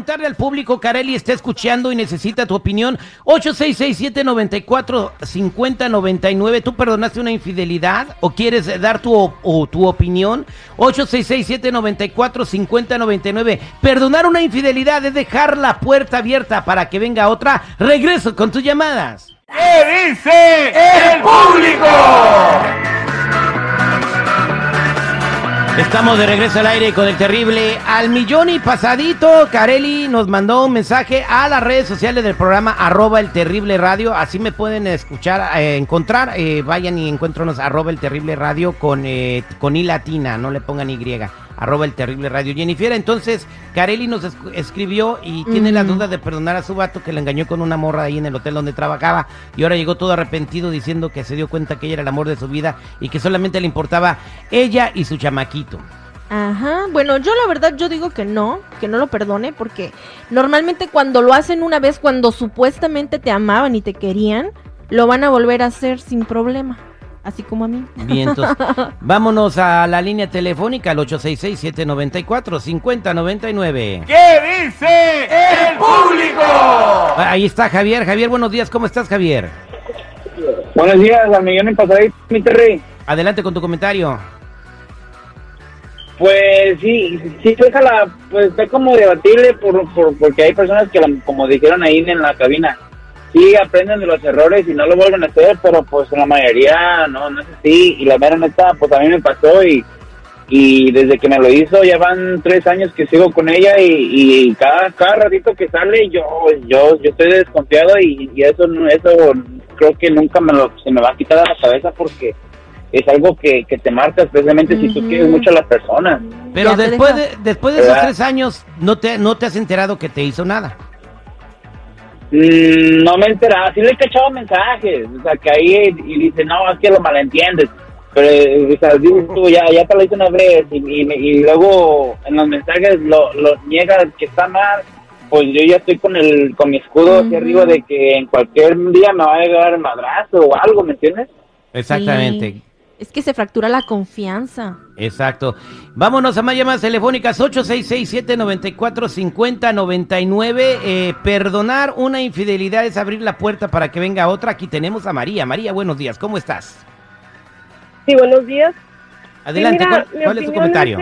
preguntarle al público, Carelli está escuchando y necesita tu opinión. 8667-94-5099. ¿Tú perdonaste una infidelidad o quieres dar tu, o, tu opinión? 8667-94-5099. Perdonar una infidelidad es dejar la puerta abierta para que venga otra. Regreso con tus llamadas. ¿Qué dice el público? Estamos de regreso al aire con el terrible al millón y pasadito. Carelli nos mandó un mensaje a las redes sociales del programa arroba el terrible radio. Así me pueden escuchar, eh, encontrar. Eh, vayan y encuéntronos arroba el terrible radio con, eh, con I latina, no le pongan Y arroba el terrible radio. Jennifer, entonces, Carelli nos escribió y tiene la duda de perdonar a su vato que le engañó con una morra ahí en el hotel donde trabajaba y ahora llegó todo arrepentido diciendo que se dio cuenta que ella era el amor de su vida y que solamente le importaba ella y su chamaquito. Ajá, bueno, yo la verdad yo digo que no, que no lo perdone porque normalmente cuando lo hacen una vez, cuando supuestamente te amaban y te querían, lo van a volver a hacer sin problema así como a mí. Bien, entonces, vámonos a la línea telefónica al 866-794-5099. ¿Qué dice el público? Ahí está Javier. Javier, buenos días. ¿Cómo estás, Javier? Buenos días, al millón en pasadito, mi Terry. Adelante con tu comentario. Pues sí, sí, la, pues está como debatible por, por, porque hay personas que, como dijeron ahí en la cabina, sí aprenden de los errores y no lo vuelven a hacer, pero pues la mayoría no, no es así. Y la mera neta, pues a mí me pasó y, y desde que me lo hizo ya van tres años que sigo con ella y, cada, cada ratito que sale yo yo yo estoy desconfiado y, eso eso creo que nunca me lo se me va a quitar de la cabeza porque es algo que, que te marca especialmente si tú quieres mucho a la persona. Pero después de, después de esos tres años no te no te has enterado que te hizo nada. Mm, no me enteraba, sí le he cachado mensajes, o sea, que ahí y dice, no, es que lo malentiendes. Pero, o sea, tú, ya, ya te lo hice una vez y, y, luego en los mensajes lo, lo niega que está mal, pues yo ya estoy con el con mi escudo hacia arriba de que en cualquier día me va a llegar el madrazo o algo, ¿me entiendes? Exactamente. Es que se fractura la confianza. Exacto. Vámonos a más llamadas telefónicas 866-794-5099. Eh, perdonar una infidelidad es abrir la puerta para que venga otra. Aquí tenemos a María. María, buenos días. ¿Cómo estás? Sí, buenos días. Adelante, ¿cuál, es tu comentario?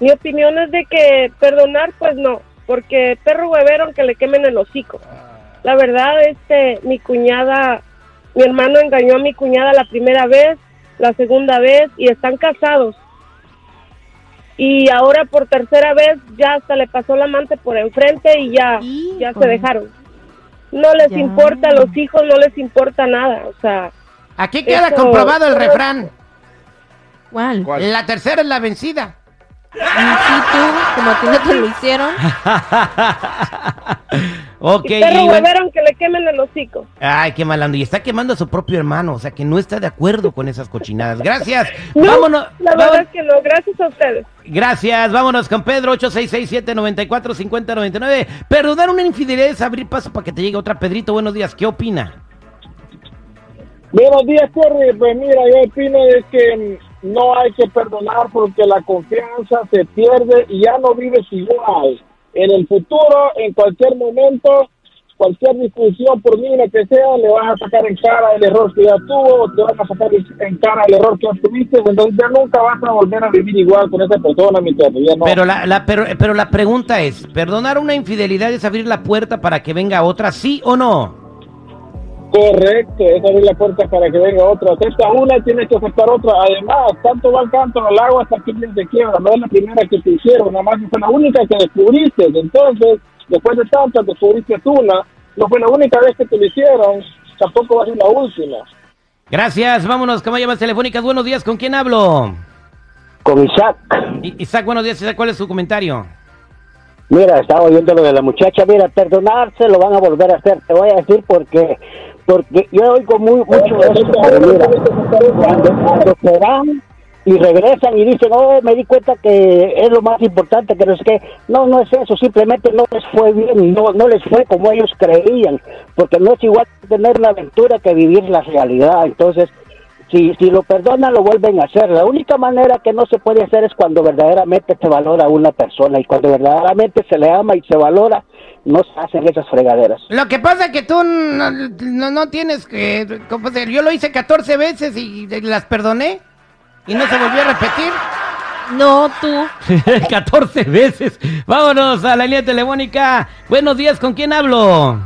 mi opinión es de que perdonar, pues no, porque perro huevero que le quemen el hocico. La verdad, este, mi cuñada mi hermano engañó a mi cuñada la primera vez, la segunda vez y están casados. Y ahora por tercera vez ya hasta le pasó la amante por enfrente y ya, ya se dejaron. No les importa a los hijos, no les importa nada, o sea. Aquí queda comprobado el refrán. ¿Cuál? La tercera es la vencida. ¿Y tú? Como a ti no te lo hicieron. ok. Y perro y que le quemen el hocico. Ay, qué malando. Y está quemando a su propio hermano. O sea, que no está de acuerdo con esas cochinadas. Gracias. vámonos. La verdad es que no. Gracias a ustedes. Gracias. Vámonos con Pedro. 8667-945099. Perdonar una infidelidad es abrir paso para que te llegue otra. Pedrito, buenos días. ¿Qué opina? Buenos días, Terry. Pues mira, yo opino de que no hay que perdonar porque la confianza se pierde y ya no vives igual. En el futuro, en cualquier momento, cualquier discusión, por mínima que sea, le vas a sacar en cara el error que ya tuvo, te vas a sacar en cara el error que tuviste, entonces ya nunca vas a volver a vivir igual con esa persona, mi ya no. Pero la, la, pero, pero la pregunta es, ¿perdonar una infidelidad es abrir la puerta para que venga otra, sí o no? Correcto, es abrir la puerta para que venga otra. Acepta una y tienes que aceptar otra. Además, tanto va el canto el agua hasta que se quiebra. No es la primera que te hicieron, nada más fue la única que descubriste. Entonces, después de tanto, descubriste una. No fue la única vez que te lo hicieron, tampoco va a ser la última. Gracias, vámonos con llamadas telefónicas. Buenos días, ¿con quién hablo? Con Isaac. Isaac, buenos días. Isaac, ¿cuál es su comentario? Mira, estaba oyendo lo de la muchacha. Mira, perdonarse lo van a volver a hacer. Te voy a decir por qué porque yo oigo muy, mucho eso, cuando, se van y regresan y dicen, oh, me di cuenta que es lo más importante, que no es que, no, no es eso, simplemente no les fue bien, no, no les fue como ellos creían, porque no es igual tener la aventura que vivir la realidad, entonces si, si lo perdonan, lo vuelven a hacer. La única manera que no se puede hacer es cuando verdaderamente se valora a una persona y cuando verdaderamente se le ama y se valora, no se hacen esas fregaderas. Lo que pasa es que tú no, no- no tienes que... ¿cómo se- Yo lo hice 14 veces y las perdoné y no se volvió a repetir. No, tú. 14 veces. Vámonos a la línea telefónica. Buenos días, ¿con quién hablo?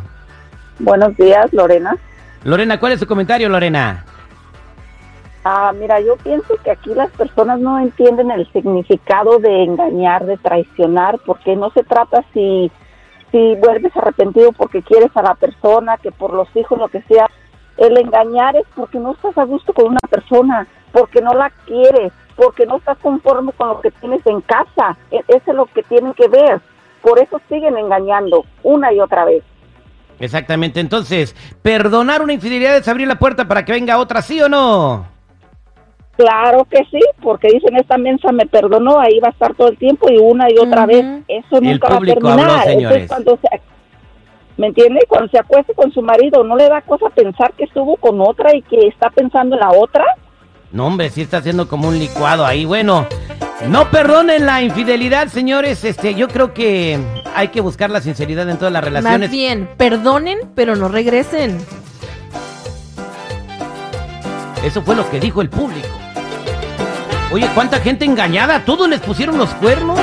Buenos días, Lorena. Lorena, ¿cuál es tu comentario, Lorena? Ah, mira, yo pienso que aquí las personas no entienden el significado de engañar, de traicionar, porque no se trata si, si vuelves arrepentido porque quieres a la persona, que por los hijos, lo que sea. El engañar es porque no estás a gusto con una persona, porque no la quieres, porque no estás conforme con lo que tienes en casa. E- Eso es lo que tienen que ver. Por eso siguen engañando una y otra vez. Exactamente, entonces, perdonar una infidelidad es abrir la puerta para que venga otra, ¿sí o no? Claro que sí, porque dicen esta mensa me perdonó, ahí va a estar todo el tiempo y una y otra vez. Eso nunca va a terminar. habló, señores. Entonces, cuando se, ¿Me entiende? Cuando se acueste con su marido, ¿no le da cosa pensar que estuvo con otra y que está pensando en la otra? No, hombre, sí está haciendo como un licuado ahí. Bueno, no perdonen la infidelidad, señores. Este, yo creo que hay que buscar la sinceridad en todas las relaciones. Más bien, perdonen, pero no regresen. Eso fue lo que dijo el público. Oye, ¿cuánta gente engañada? ¿Todos les pusieron los cuernos?